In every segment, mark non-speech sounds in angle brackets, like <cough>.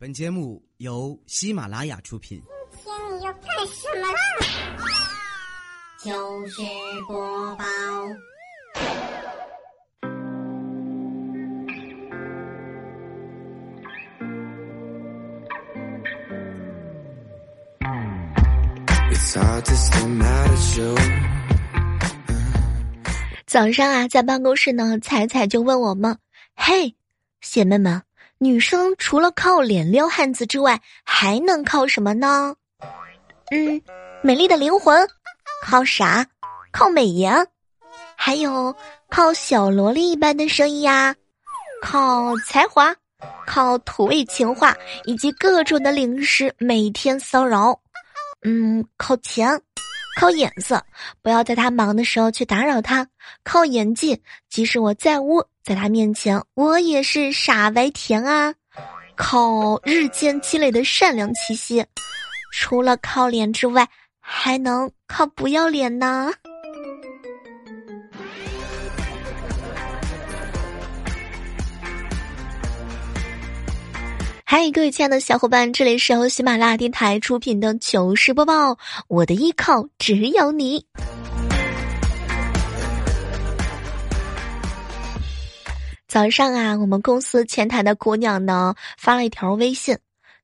本节目由喜马拉雅出品。今天你要干什么啦？就是播报。早上啊，在办公室呢，彩彩就问我们：“嘿，姐妹们，女生除了靠脸撩汉子之外，还能靠什么呢？”嗯，美丽的灵魂，靠啥？靠美颜，还有靠小萝莉一般的声音呀，靠才华，靠土味情话以及各种的零食每天骚扰。嗯，靠钱。靠眼色，不要在他忙的时候去打扰他；靠演技，即使我在屋，在他面前我也是傻白甜啊；靠日渐积累的善良气息，除了靠脸之外，还能靠不要脸呢。嗨，各位亲爱的小伙伴，这里是由喜马拉雅电台出品的糗事播报。我的依靠只有你。早上啊，我们公司前台的姑娘呢发了一条微信：“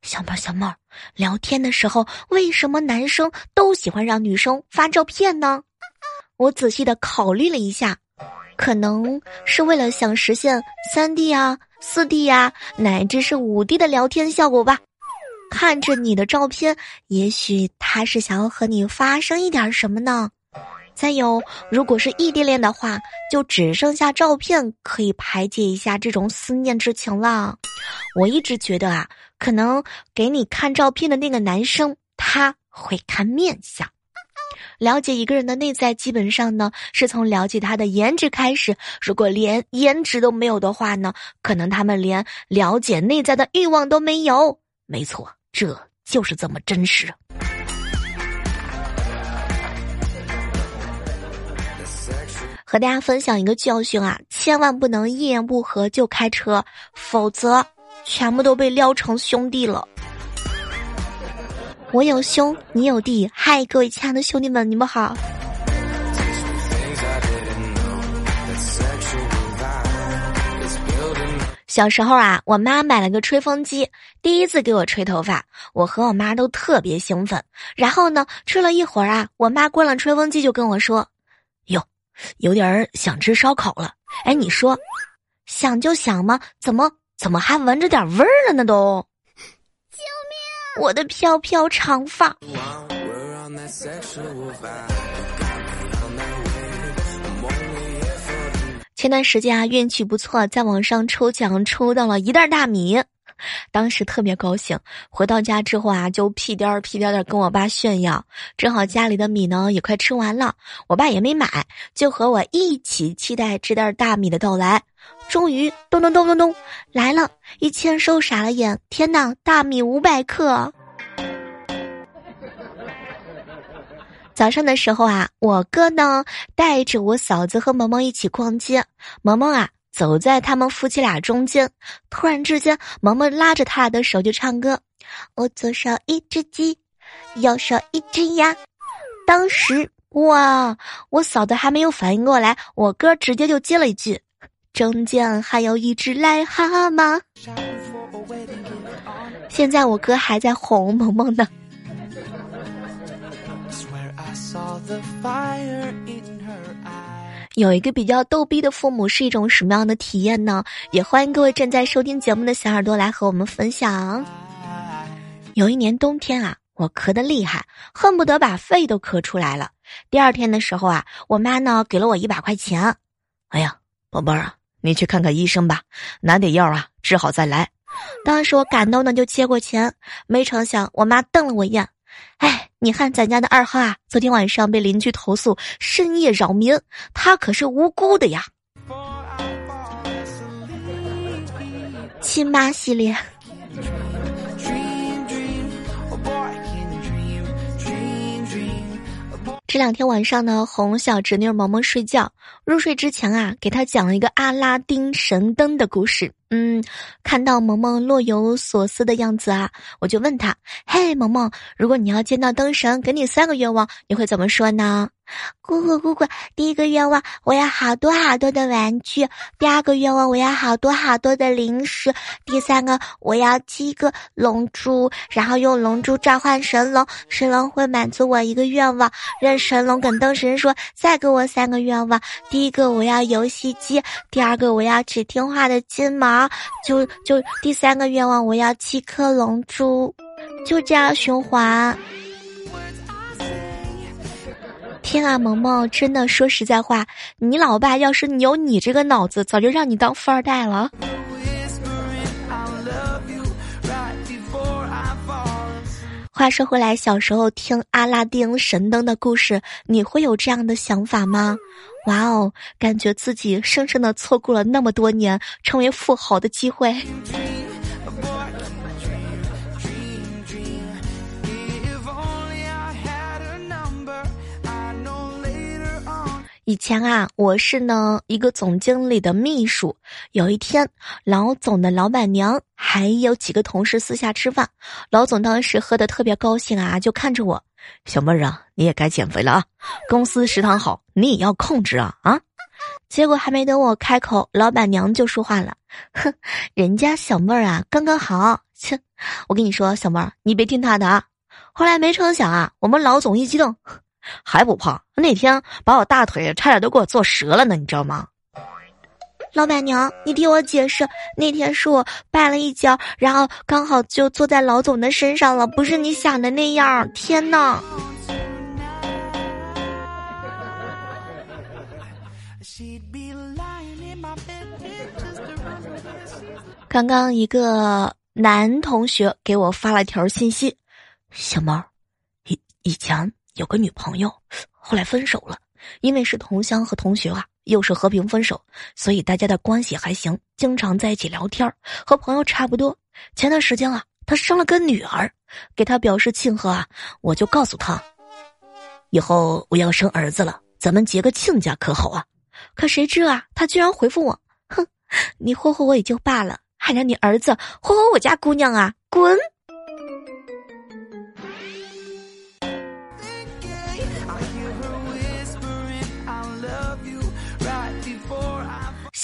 小妹儿，小妹儿，聊天的时候为什么男生都喜欢让女生发照片呢？”我仔细的考虑了一下，可能是为了想实现三 D 啊。四 D 呀，乃至是五 D 的聊天效果吧。看着你的照片，也许他是想要和你发生一点什么呢？再有，如果是异地恋的话，就只剩下照片可以排解一下这种思念之情了。我一直觉得啊，可能给你看照片的那个男生，他会看面相。了解一个人的内在，基本上呢是从了解他的颜值开始。如果连颜值都没有的话呢，可能他们连了解内在的欲望都没有。没错，这就是这么真实。和大家分享一个教训啊，千万不能一言不合就开车，否则全部都被撩成兄弟了。我有兄，你有弟。嗨，各位亲爱的兄弟们，你们好。小时候啊，我妈买了个吹风机，第一次给我吹头发，我和我妈都特别兴奋。然后呢，吹了一会儿啊，我妈关了吹风机，就跟我说：“哟，有点想吃烧烤了。”哎，你说，想就想嘛，怎么怎么还闻着点味儿了呢？都。我的飘飘长发。前段时间啊，运气不错，在网上抽奖抽到了一袋大米，当时特别高兴。回到家之后啊，就屁颠儿屁颠儿的跟我爸炫耀。正好家里的米呢也快吃完了，我爸也没买，就和我一起期待这袋大米的到来。终于，咚咚咚咚咚，来了！一签收，傻了眼。天哪，大米五百克！早上的时候啊，我哥呢带着我嫂子和萌萌一起逛街。萌萌啊，走在他们夫妻俩中间。突然之间，萌萌拉着他的手就唱歌：“我左手一只鸡，右手一只鸭。”当时哇，我嫂子还没有反应过来，我哥直接就接了一句。中间还有一只癞蛤蟆。现在我哥还在哄萌萌呢。有一个比较逗逼的父母是一种什么样的体验呢？也欢迎各位正在收听节目的小耳朵来和我们分享。有一年冬天啊，我咳得厉害，恨不得把肺都咳出来了。第二天的时候啊，我妈呢给了我一百块钱。哎呀，宝贝儿啊。你去看看医生吧，拿点药啊，治好再来。当时我感动的就接过钱，没成想我妈瞪了我一眼。哎，你看咱家的二号啊，昨天晚上被邻居投诉深夜扰民，他可是无辜的呀。亲妈系列。这两天晚上呢，哄小侄女萌萌睡觉。入睡之前啊，给她讲了一个阿拉丁神灯的故事。嗯，看到萌萌若有所思的样子啊，我就问她：“嘿，萌萌，如果你要见到灯神，给你三个愿望，你会怎么说呢？” <laughs> 姑姑姑姑，第一个愿望我要好多好多的玩具，第二个愿望我要好多好多的零食，第三个我要七个龙珠，然后用龙珠召唤神龙，神龙会满足我一个愿望。让神龙跟灯神说：“再给我三个愿望，第一个我要游戏机，第二个我要只听话的金毛，就就第三个愿望我要七颗龙珠，就这样循环。”天啊，萌萌，真的说实在话，你老爸要是你有你这个脑子，早就让你当富二代了。话说回来，小时候听阿拉丁神灯的故事，你会有这样的想法吗？哇哦，感觉自己生生的错过了那么多年成为富豪的机会。以前啊，我是呢一个总经理的秘书。有一天，老总的老板娘还有几个同事私下吃饭，老总当时喝的特别高兴啊，就看着我，小妹儿啊，你也该减肥了啊，公司食堂好，你也要控制啊啊！结果还没等我开口，老板娘就说话了，哼，人家小妹儿啊刚刚好，切，我跟你说，小妹儿你别听他的啊。后来没成想啊，我们老总一激动。还不胖？那天把我大腿差点都给我做折了呢，你知道吗？老板娘，你听我解释，那天是我绊了一跤，然后刚好就坐在老总的身上了，不是你想的那样。天呐！<laughs> 刚刚一个男同学给我发了条信息：“小猫，以以前。”有个女朋友，后来分手了，因为是同乡和同学啊，又是和平分手，所以大家的关系还行，经常在一起聊天和朋友差不多。前段时间啊，他生了个女儿，给他表示庆贺啊，我就告诉他，以后我要生儿子了，咱们结个亲家可好啊？可谁知啊，他居然回复我，哼，你霍霍我也就罢了，还让你儿子霍霍我家姑娘啊，滚！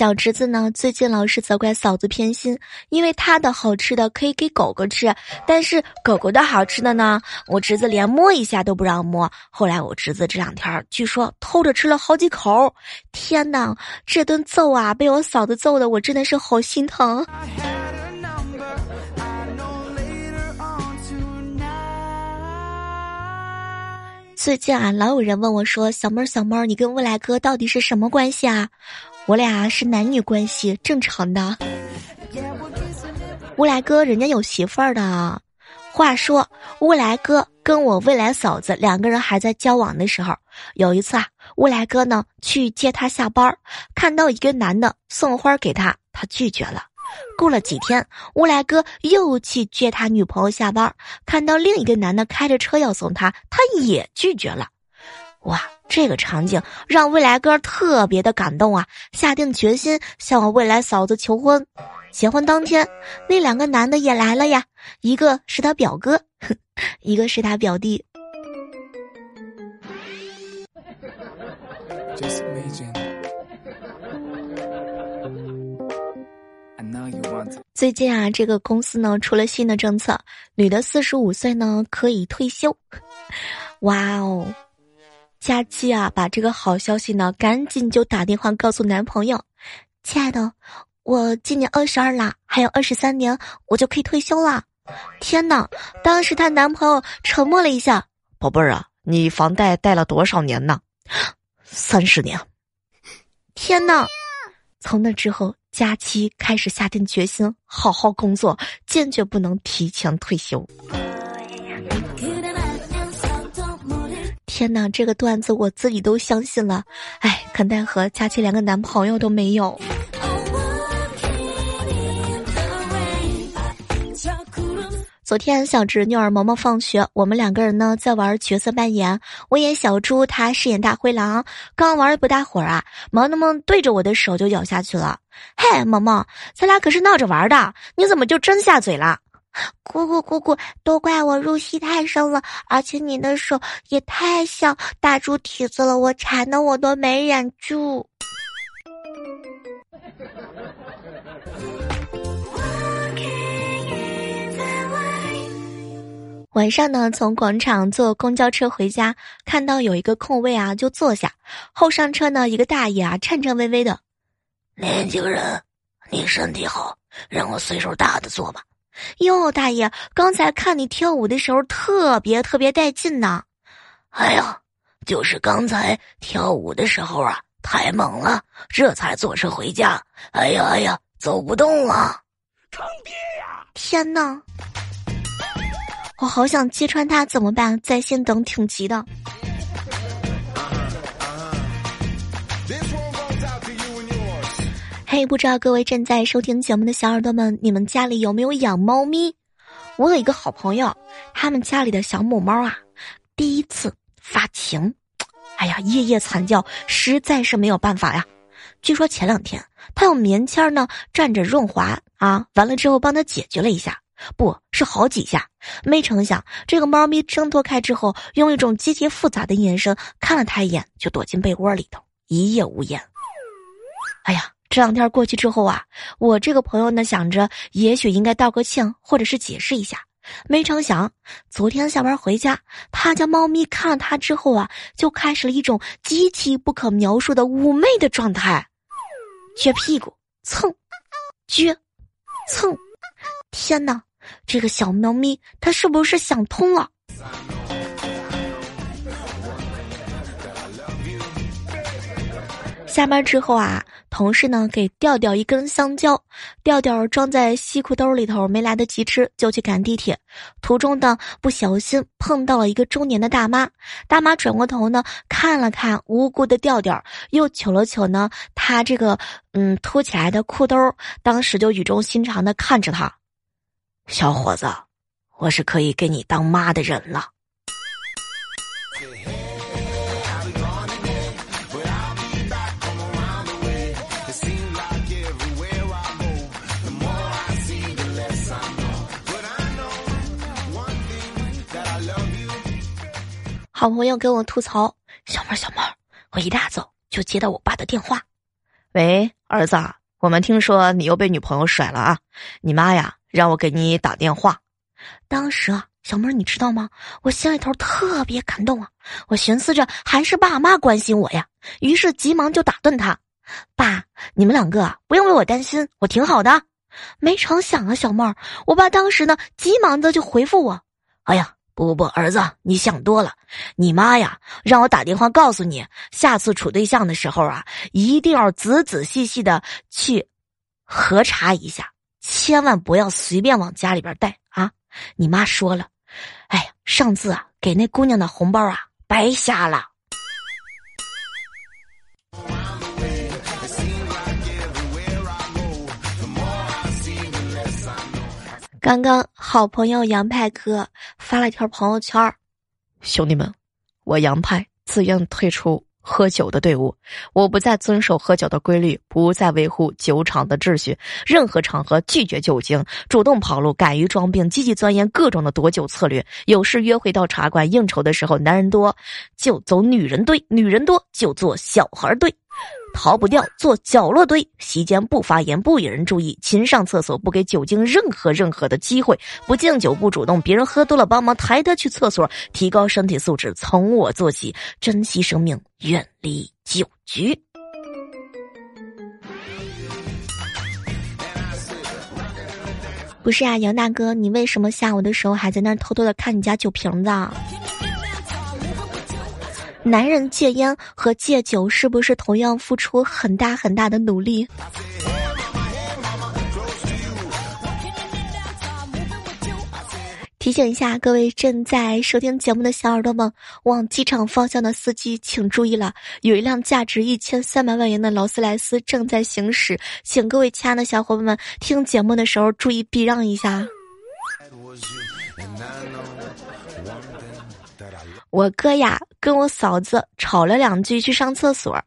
小侄子呢，最近老是责怪嫂子偏心，因为他的好吃的可以给狗狗吃，但是狗狗的好吃的呢，我侄子连摸一下都不让摸。后来我侄子这两天据说偷着吃了好几口，天哪，这顿揍啊，被我嫂子揍的，我真的是好心疼。最近啊，老有人问我说：“小妹儿，小妹儿，你跟未来哥到底是什么关系啊？”我俩是男女关系，正常的。乌来哥人家有媳妇儿的。话说，乌来哥跟我未来嫂子两个人还在交往的时候，有一次啊，乌来哥呢去接她下班，看到一个男的送花给她，他拒绝了。过了几天，乌来哥又去接他女朋友下班，看到另一个男的开着车要送他，他也拒绝了。哇，这个场景让未来哥特别的感动啊！下定决心向我未来嫂子求婚。结婚当天，那两个男的也来了呀，一个是他表哥，<laughs> 一个是他表弟。最近啊，这个公司呢出了新的政策，女的四十五岁呢可以退休。<laughs> 哇哦！佳期啊，把这个好消息呢，赶紧就打电话告诉男朋友：“亲爱的，我今年二十二啦，还有二十三年我就可以退休啦。”天哪！当时她男朋友沉默了一下：“宝贝儿啊，你房贷贷了多少年呢？三十年。”天哪！从那之后，佳期开始下定决心好好工作，坚决不能提前退休。天哪，这个段子我自己都相信了，哎，可奈何佳琪连个男朋友都没有。昨天小侄女儿萌萌放学，我们两个人呢在玩角色扮演，我演小猪，她饰演大灰狼。刚玩了不大会儿啊，萌萌对着我的手就咬下去了。嘿，萌萌，咱俩可是闹着玩的，你怎么就真下嘴了？姑姑姑姑，都怪我入戏太深了，而且你的手也太像大猪蹄子了，我馋的我都没忍住。晚上呢，从广场坐公交车回家，看到有一个空位啊，就坐下。后上车呢，一个大爷啊，颤颤巍巍的：“年轻人，你身体好，让我岁数大的坐吧。”哟，大爷，刚才看你跳舞的时候特别特别带劲呢。哎呀，就是刚才跳舞的时候啊，太猛了，这才坐车回家。哎呀哎呀，走不动了，坑爹呀！天哪！我好想揭穿他，怎么办？在线等挺急的。嘿，不知道各位正在收听节目的小耳朵们，你们家里有没有养猫咪？我有一个好朋友，他们家里的小母猫啊，第一次发情，哎呀，夜夜惨叫，实在是没有办法呀。据说前两天他用棉签呢蘸着润滑啊，完了之后帮他解决了一下。不是好几下，没成想这个猫咪挣脱开之后，用一种极其复杂的眼神看了他一眼，就躲进被窝里头，一夜无言。哎呀，这两天过去之后啊，我这个朋友呢想着，也许应该道个歉，或者是解释一下，没成想昨天下班回家，他家猫咪看了他之后啊，就开始了一种极其不可描述的妩媚的状态，撅屁股蹭，撅，蹭，天哪！这个小猫咪，它是不是想通了？下班之后啊，同事呢给调调一根香蕉，调调装在西裤兜里头，没来得及吃，就去赶地铁。途中呢，不小心碰到了一个中年的大妈，大妈转过头呢，看了看无辜的调调，又瞅了瞅呢他这个嗯凸起来的裤兜，当时就语重心长的看着他。小伙子，我是可以给你当妈的人了。好朋友跟我吐槽：“小妹儿，小妹儿，我一大早就接到我爸的电话，喂，儿子，我们听说你又被女朋友甩了啊，你妈呀。”让我给你打电话，当时啊，小妹儿你知道吗？我心里头特别感动啊！我寻思着还是爸妈关心我呀，于是急忙就打断他：“爸，你们两个不用为我担心，我挺好的。”没成想啊，小妹儿，我爸当时呢急忙的就回复我：“哎呀，不不不，儿子，你想多了，你妈呀让我打电话告诉你，下次处对象的时候啊，一定要仔仔细细的去核查一下。”千万不要随便往家里边带啊！你妈说了，哎呀，上次啊给那姑娘的红包啊白瞎了。刚刚好朋友杨派哥发了一条朋友圈兄弟们，我杨派自愿退出。喝酒的队伍，我不再遵守喝酒的规律，不再维护酒场的秩序，任何场合拒绝酒精，主动跑路，敢于装病，积极钻研各种的躲酒策略。有事约会到茶馆应酬的时候，男人多就走女人队，女人多就做小孩队。逃不掉，坐角落堆，席间不发言，不引人注意，勤上厕所，不给酒精任何任何的机会，不敬酒，不主动，别人喝多了帮忙抬他去厕所，提高身体素质，从我做起，珍惜生命，远离酒局。不是啊，杨大哥，你为什么下午的时候还在那偷偷的看你家酒瓶子？男人戒烟和戒酒是不是同样付出很大很大的努力？提醒一下各位正在收听节目的小耳朵们，往机场方向的司机请注意了，有一辆价值一千三百万元的劳斯莱斯正在行驶，请各位亲爱的小伙伴们听节目的时候注意避让一下。我哥呀，跟我嫂子吵了两句，去上厕所，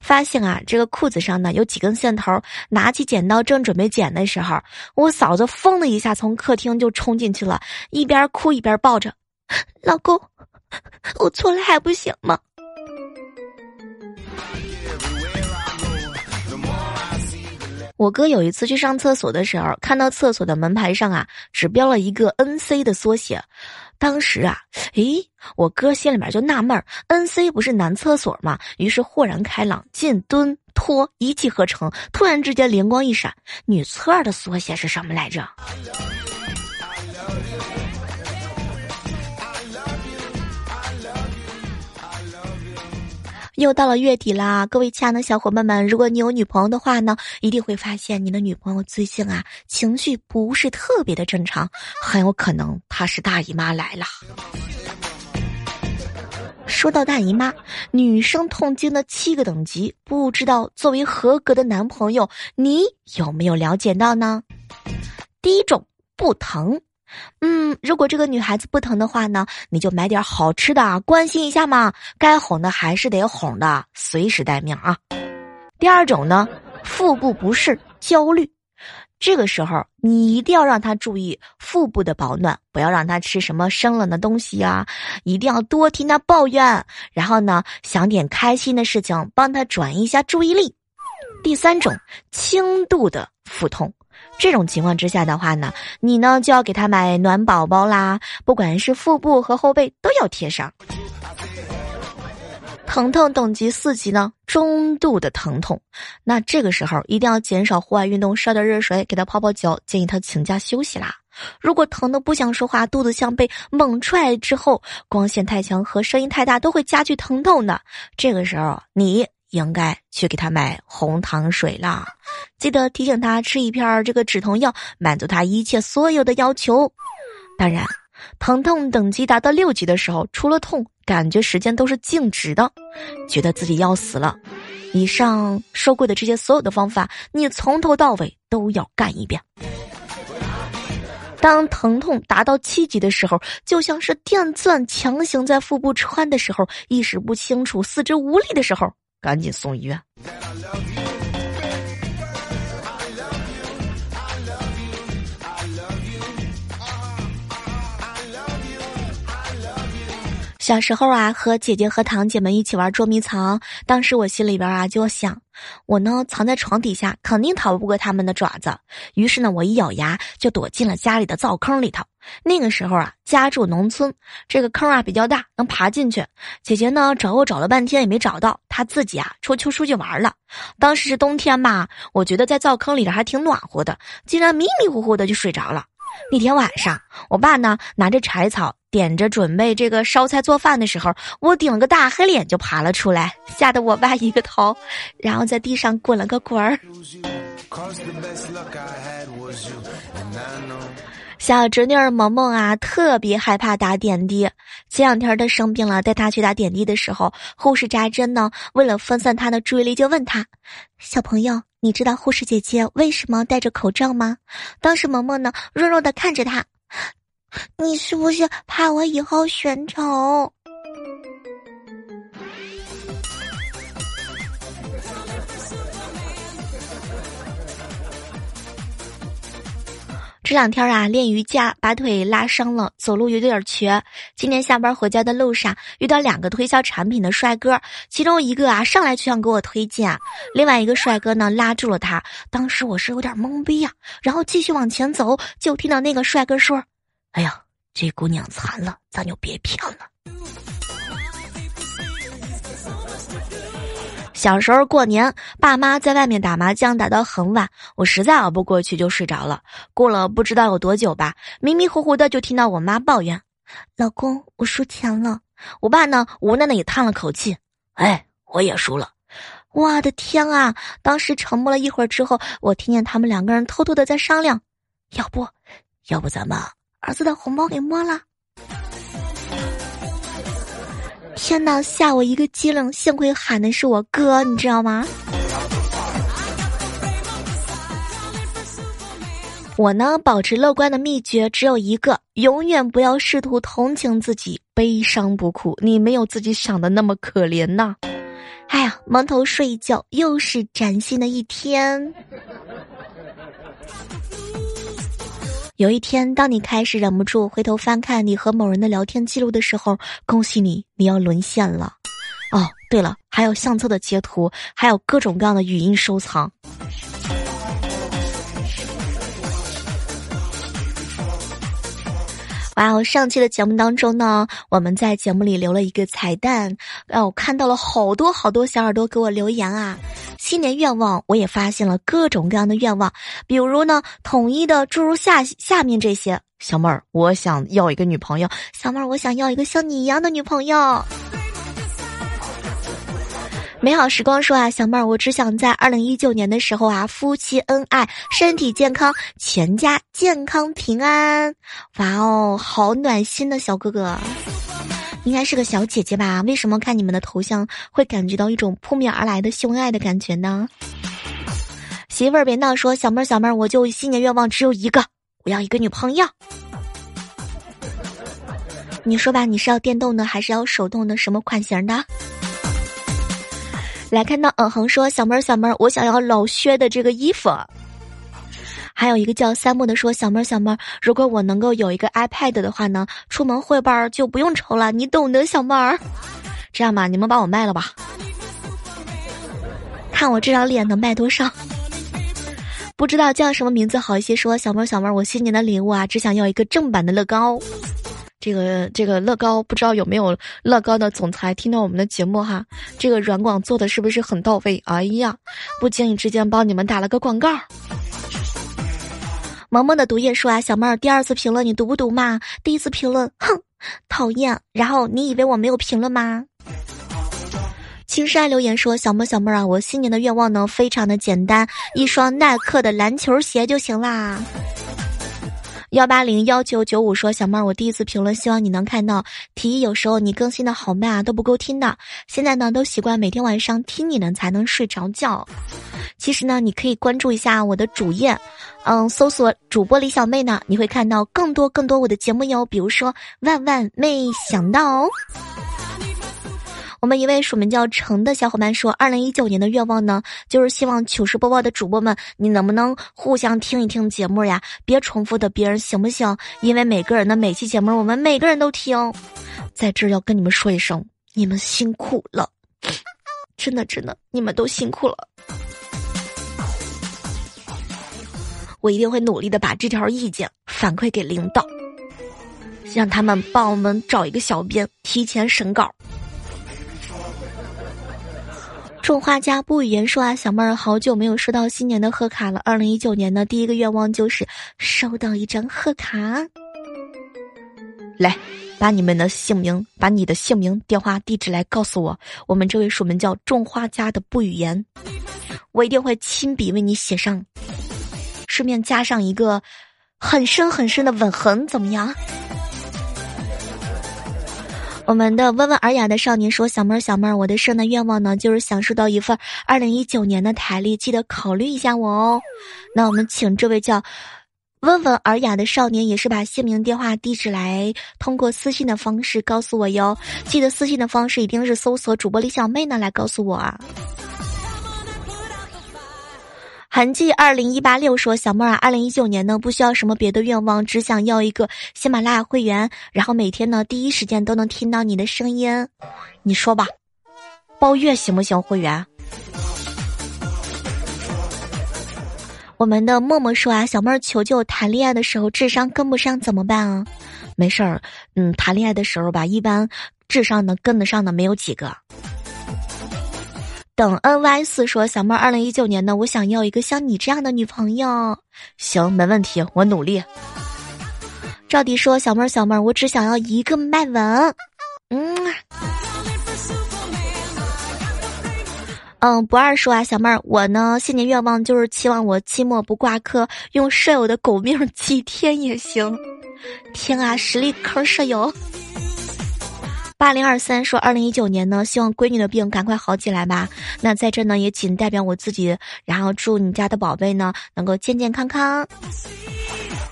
发现啊，这个裤子上呢有几根线头，拿起剪刀正准备剪的时候，我嫂子疯的一下从客厅就冲进去了，一边哭一边抱着，老公，我错了还不行吗？我哥有一次去上厕所的时候，看到厕所的门牌上啊，只标了一个 N C 的缩写。当时啊，诶，我哥心里面就纳闷儿，N C 不是男厕所吗？于是豁然开朗，进蹲脱一气呵成，突然之间灵光一闪，女厕的缩写是什么来着？又到了月底啦，各位亲爱的小伙伴们，如果你有女朋友的话呢，一定会发现你的女朋友最近啊情绪不是特别的正常，很有可能她是大姨妈来了。说到大姨妈，女生痛经的七个等级，不知道作为合格的男朋友，你有没有了解到呢？第一种不疼。嗯，如果这个女孩子不疼的话呢，你就买点好吃的，关心一下嘛。该哄的还是得哄的，随时待命啊。第二种呢，腹部不适、焦虑，这个时候你一定要让她注意腹部的保暖，不要让她吃什么生冷的东西啊，一定要多听她抱怨，然后呢，想点开心的事情，帮她转移一下注意力。第三种，轻度的腹痛。这种情况之下的话呢，你呢就要给他买暖宝宝啦，不管是腹部和后背都要贴上。疼痛等级四级呢，中度的疼痛，那这个时候一定要减少户外运动，烧点热水，给他泡泡脚，建议他请假休息啦。如果疼的不想说话，肚子像被猛踹之后，光线太强和声音太大都会加剧疼痛的。这个时候你。应该去给他买红糖水啦，记得提醒他吃一片这个止痛药，满足他一切所有的要求。当然，疼痛等级达到六级的时候，除了痛，感觉时间都是静止的，觉得自己要死了。以上说过的这些所有的方法，你从头到尾都要干一遍。当疼痛达到七级的时候，就像是电钻强行在腹部穿的时候，意识不清楚、四肢无力的时候。赶紧送医院。小时候啊，和姐姐和堂姐们一起玩捉迷藏，当时我心里边啊就想，我呢藏在床底下，肯定逃不过他们的爪子。于是呢，我一咬牙就躲进了家里的灶坑里头。那个时候啊，家住农村，这个坑啊比较大，能爬进去。姐姐呢找我找了半天也没找到，她自己啊出去出去玩了。当时是冬天嘛，我觉得在灶坑里头还挺暖和的，竟然迷迷糊糊的就睡着了。那天晚上，我爸呢拿着柴草点着准备这个烧菜做饭的时候，我顶了个大黑脸就爬了出来，吓得我爸一个头，然后在地上滚了个滚儿。小侄女儿萌萌啊，特别害怕打点滴。前两天她生病了，带她去打点滴的时候，护士扎针呢，为了分散她的注意力，就问她：“小朋友，你知道护士姐姐为什么戴着口罩吗？”当时萌萌呢，弱弱的看着她：“你是不是怕我以后选丑？”这两天啊，练瑜伽把腿拉伤了，走路有点瘸。今天下班回家的路上，遇到两个推销产品的帅哥，其中一个啊上来就想给我推荐，另外一个帅哥呢拉住了他。当时我是有点懵逼呀，然后继续往前走，就听到那个帅哥说：“哎呀，这姑娘残了，咱就别骗了。”小时候过年，爸妈在外面打麻将打到很晚，我实在熬不过去就睡着了。过了不知道有多久吧，迷迷糊糊的就听到我妈抱怨：“老公，我输钱了。”我爸呢，无奈的也叹了口气：“哎，我也输了。”我的天啊！当时沉默了一会儿之后，我听见他们两个人偷偷的在商量：“要不，要不咱们儿子的红包给摸了？”天哪，吓我一个机灵！幸亏喊的是我哥，你知道吗？我呢，保持乐观的秘诀只有一个：永远不要试图同情自己，悲伤不哭，你没有自己想的那么可怜呐。哎呀，蒙头睡一觉，又是崭新的一天。有一天，当你开始忍不住回头翻看你和某人的聊天记录的时候，恭喜你，你要沦陷了。哦，对了，还有相册的截图，还有各种各样的语音收藏。哇哦！上期的节目当中呢，我们在节目里留了一个彩蛋，让我看到了好多好多小耳朵给我留言啊。新年愿望，我也发现了各种各样的愿望，比如呢，统一的诸如下下面这些：小妹儿，我想要一个女朋友；小妹儿，我想要一个像你一样的女朋友。美好时光说啊，小妹儿，我只想在二零一九年的时候啊，夫妻恩爱，身体健康，全家健康平安。哇哦，好暖心的小哥哥，应该是个小姐姐吧？为什么看你们的头像会感觉到一种扑面而来的秀爱的感觉呢？媳妇儿别闹，说小妹儿，小妹儿，我就新年愿望只有一个，我要一个女朋友。你说吧，你是要电动的还是要手动的？什么款型的？来看到嗯哼说小妹儿小妹儿，我想要老薛的这个衣服。还有一个叫三木的说小妹儿小妹儿，如果我能够有一个 iPad 的话呢，出门汇报就不用愁了，你懂得小妹儿。这样吧，你们把我卖了吧，看我这张脸能卖多少？不知道叫什么名字好一些。说小妹儿小妹儿，我新年的礼物啊，只想要一个正版的乐高。这个这个乐高不知道有没有乐高的总裁听到我们的节目哈？这个软广做的是不是很到位？哎呀，不经意之间帮你们打了个广告。萌萌的毒液说啊，小妹儿第二次评论你读不读嘛？第一次评论，哼，讨厌。然后你以为我没有评论吗？青山留言说，小妹小妹儿啊，我新年的愿望呢非常的简单，一双耐克的篮球鞋就行啦。幺八零幺九九五说：“小妹儿，我第一次评论，希望你能看到。提议有时候你更新的好慢啊，都不够听的。现在呢，都习惯每天晚上听你呢才能睡着觉。其实呢，你可以关注一下我的主页，嗯，搜索主播李小妹呢，你会看到更多更多我的节目哟。比如说，万万没想到。”我们一位署名叫程的小伙伴说：“二零一九年的愿望呢，就是希望糗事播报的主播们，你能不能互相听一听节目呀？别重复的别人，行不行？因为每个人的每期节目，我们每个人都听。在这儿要跟你们说一声，你们辛苦了，真的真的，你们都辛苦了。我一定会努力的把这条意见反馈给领导，让他们帮我们找一个小编，提前审稿。”种花家不语言说啊，小妹儿好久没有收到新年的贺卡了。二零一九年的第一个愿望就是收到一张贺卡。来，把你们的姓名，把你的姓名、电话、地址来告诉我。我们这位署名叫种花家的不语言，我一定会亲笔为你写上，顺便加上一个很深很深的吻痕，怎么样？我们的温文尔雅的少年说：“小妹儿，小妹儿，我的圣诞愿望呢，就是享受到一份二零一九年的台历，记得考虑一下我哦。”那我们请这位叫温文尔雅的少年，也是把姓名、电话、地址来通过私信的方式告诉我哟。记得私信的方式一定是搜索主播李小妹呢，来告诉我啊。韩记二零一八六说：“小妹儿啊，二零一九年呢不需要什么别的愿望，只想要一个喜马拉雅会员，然后每天呢第一时间都能听到你的声音。你说吧，包月行不行？会员？”我们的默默说啊：“小妹儿，求求谈恋爱的时候智商跟不上怎么办啊？没事儿，嗯，谈恋爱的时候吧，一般智商能跟得上的没有几个。”等 N Y 四说小妹儿，二零一九年呢，我想要一个像你这样的女朋友。行，没问题，我努力。赵迪说小妹儿，小妹儿，我只想要一个麦文。嗯。嗯，不二说啊，小妹儿，我呢，新年愿望就是期望我期末不挂科，用舍友的狗命几 <laughs> 天也行。天啊，实力坑舍友。八零二三说，二零一九年呢，希望闺女的病赶快好起来吧。那在这呢，也仅代表我自己，然后祝你家的宝贝呢能够健健康康。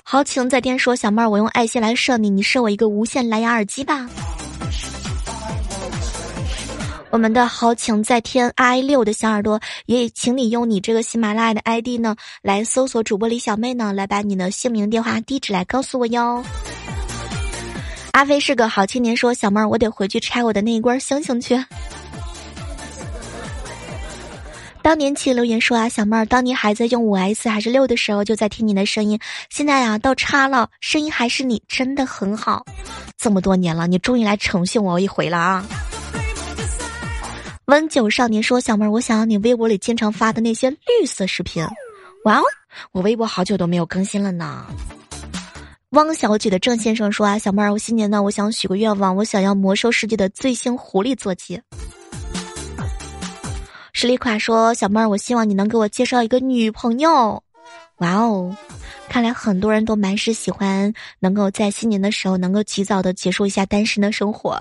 豪情在天说：“小妹儿，我用爱心来射你，你射我一个无线蓝牙耳机吧。”我们的豪情在天 i 六的小耳朵，也请你用你这个喜马拉雅的 ID 呢，来搜索主播李小妹呢，来把你的姓名、电话、地址来告诉我哟。阿飞是个好青年，说小妹儿，我得回去拆我的那一罐星星去。当年期留言说啊，小妹儿，当年还在用五 S 还是六的时候，就在听你的声音，现在呀到叉了，声音还是你，真的很好。这么多年了，你终于来宠幸我一回了啊！温酒少年说：“小妹儿，我想要你微博里经常发的那些绿色视频。”哇哦，我微博好久都没有更新了呢。汪小姐的郑先生说：“啊，小妹儿，我新年呢，我想许个愿望，我想要魔兽世界的最新狐狸坐骑。”实力垮说：“小妹儿，我希望你能给我介绍一个女朋友。”哇哦，看来很多人都蛮是喜欢能够在新年的时候能够及早的结束一下单身的生活。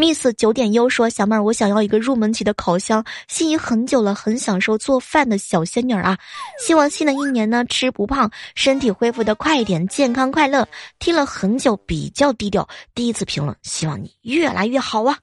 Miss 九点优说：“小妹儿，我想要一个入门级的烤箱，心仪很久了，很享受做饭的小仙女啊！希望新的一年呢，吃不胖，身体恢复的快一点，健康快乐。听了很久，比较低调，第一次评论，希望你越来越好啊！”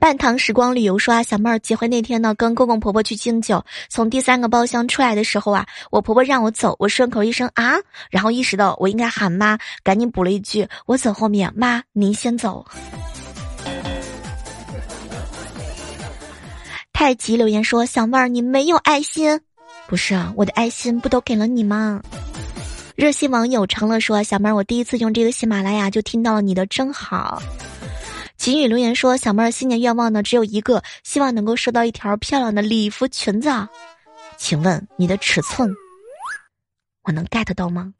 半糖时光旅游说啊，小妹儿结婚那天呢，跟公公婆婆去敬酒，从第三个包厢出来的时候啊，我婆婆让我走，我顺口一声啊，然后意识到我应该喊妈，赶紧补了一句，我走后面，妈您先走。太极留言说，小妹儿你没有爱心，不是啊，我的爱心不都给了你吗？热心网友成了说，小妹儿我第一次用这个喜马拉雅就听到了你的，真好。锦雨留言说：“小妹儿新年愿望呢，只有一个，希望能够收到一条漂亮的礼服裙子。请问你的尺寸，我能 get 到吗？”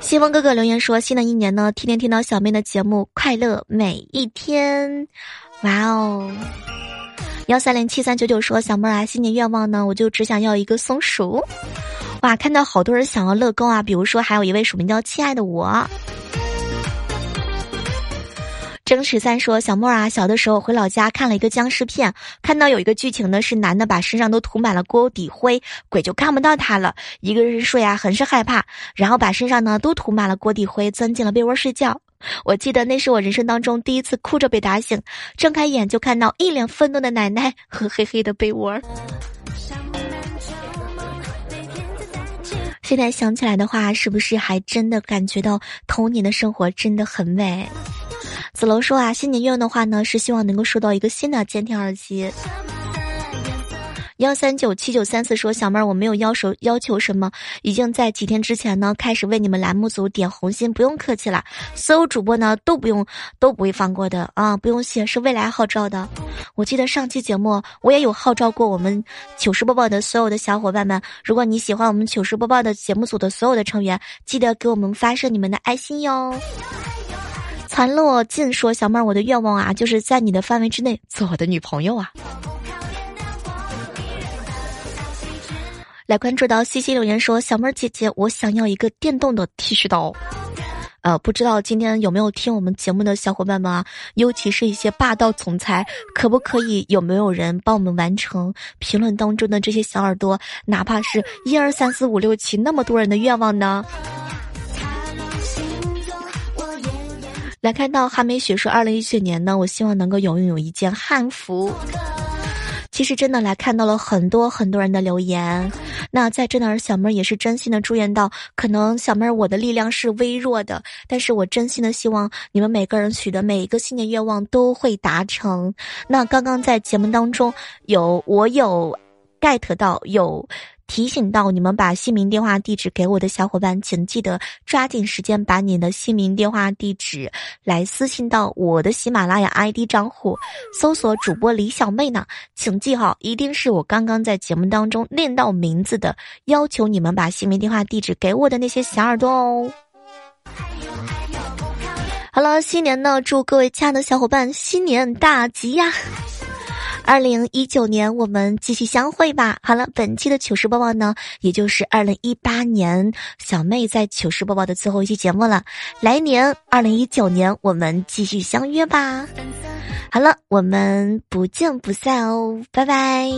西风哥哥留言说：“新的一年呢，天天听到小妹的节目，快乐每一天。”哇哦！幺三零七三九九说：“小妹儿啊，新年愿望呢，我就只想要一个松鼠。”哇，看到好多人想要乐高啊，比如说还有一位署名叫“亲爱的我”。真十三说：“小莫啊，小的时候回老家看了一个僵尸片，看到有一个剧情呢，是男的把身上都涂满了锅底灰，鬼就看不到他了。一个人睡啊，很是害怕，然后把身上呢都涂满了锅底灰，钻进了被窝睡觉。我记得那是我人生当中第一次哭着被打醒，睁开眼就看到一脸愤怒的奶奶和黑黑的被窝。现在想起来的话，是不是还真的感觉到童年的生活真的很美？”子楼说啊，新年愿望的话呢，是希望能够收到一个新的监听耳机。幺三九七九三四说，小妹儿，我没有要求要求什么，已经在几天之前呢，开始为你们栏目组点红心，不用客气了。所有主播呢都不用都不会放过的啊，不用谢，是未来号召的。我记得上期节目我也有号召过我们糗事播报的所有的小伙伴们，如果你喜欢我们糗事播报的节目组的所有的成员，记得给我们发射你们的爱心哟。残落尽说：“小妹儿，我的愿望啊，就是在你的范围之内做我的女朋友啊。”来关注到西西留言说：“小妹儿姐姐，我想要一个电动的剃须刀。”呃，不知道今天有没有听我们节目的小伙伴们啊？尤其是一些霸道总裁，可不可以有没有人帮我们完成评论当中的这些小耳朵，哪怕是一二三四五六七那么多人的愿望呢？来看到哈梅雪说，二零一九年呢，我希望能够拥有一件汉服。其实真的来看到了很多很多人的留言，那在这呢，小妹儿也是真心的祝愿到，可能小妹儿我的力量是微弱的，但是我真心的希望你们每个人许的每一个新年愿望都会达成。那刚刚在节目当中有我有 get 到有。提醒到你们把姓名、电话、地址给我的小伙伴，请记得抓紧时间把你的姓名、电话、地址来私信到我的喜马拉雅 ID 账户，搜索主播李小妹呢，请记好，一定是我刚刚在节目当中念到名字的，要求你们把姓名、电话、地址给我的那些小耳朵哦。好了，新年呢，祝各位亲爱的小伙伴新年大吉呀！二零一九年，我们继续相会吧。好了，本期的糗事播报呢，也就是二零一八年小妹在糗事播报的最后一期节目了。来年二零一九年，我们继续相约吧。好了，我们不见不散哦，拜拜。